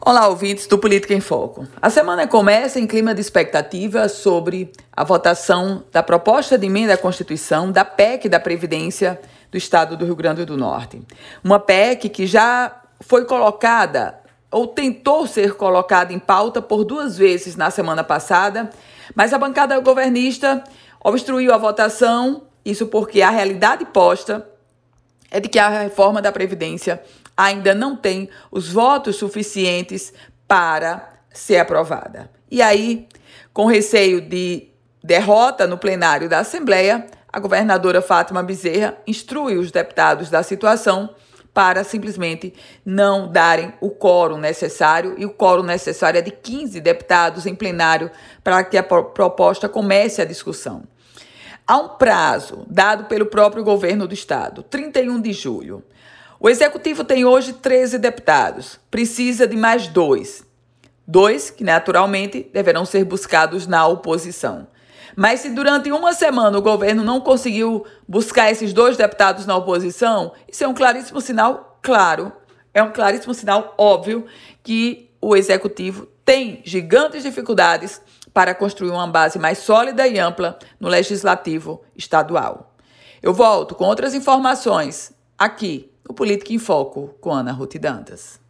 Olá, ouvintes do Política em Foco. A semana começa em clima de expectativa sobre a votação da proposta de emenda à Constituição da PEC da Previdência do Estado do Rio Grande do Norte. Uma PEC que já foi colocada ou tentou ser colocada em pauta por duas vezes na semana passada, mas a bancada governista obstruiu a votação, isso porque a realidade posta é de que a reforma da Previdência ainda não tem os votos suficientes para ser aprovada. E aí, com receio de derrota no plenário da Assembleia, a governadora Fátima Bezerra instrui os deputados da situação para simplesmente não darem o quórum necessário, e o quórum necessário é de 15 deputados em plenário para que a proposta comece a discussão. Há um prazo dado pelo próprio governo do estado, 31 de julho. O executivo tem hoje 13 deputados, precisa de mais dois. Dois que naturalmente deverão ser buscados na oposição. Mas se durante uma semana o governo não conseguiu buscar esses dois deputados na oposição, isso é um claríssimo sinal, claro, é um claríssimo sinal óbvio que o executivo tem gigantes dificuldades para construir uma base mais sólida e ampla no legislativo estadual. Eu volto com outras informações aqui no Política em Foco com Ana Ruth Dantas.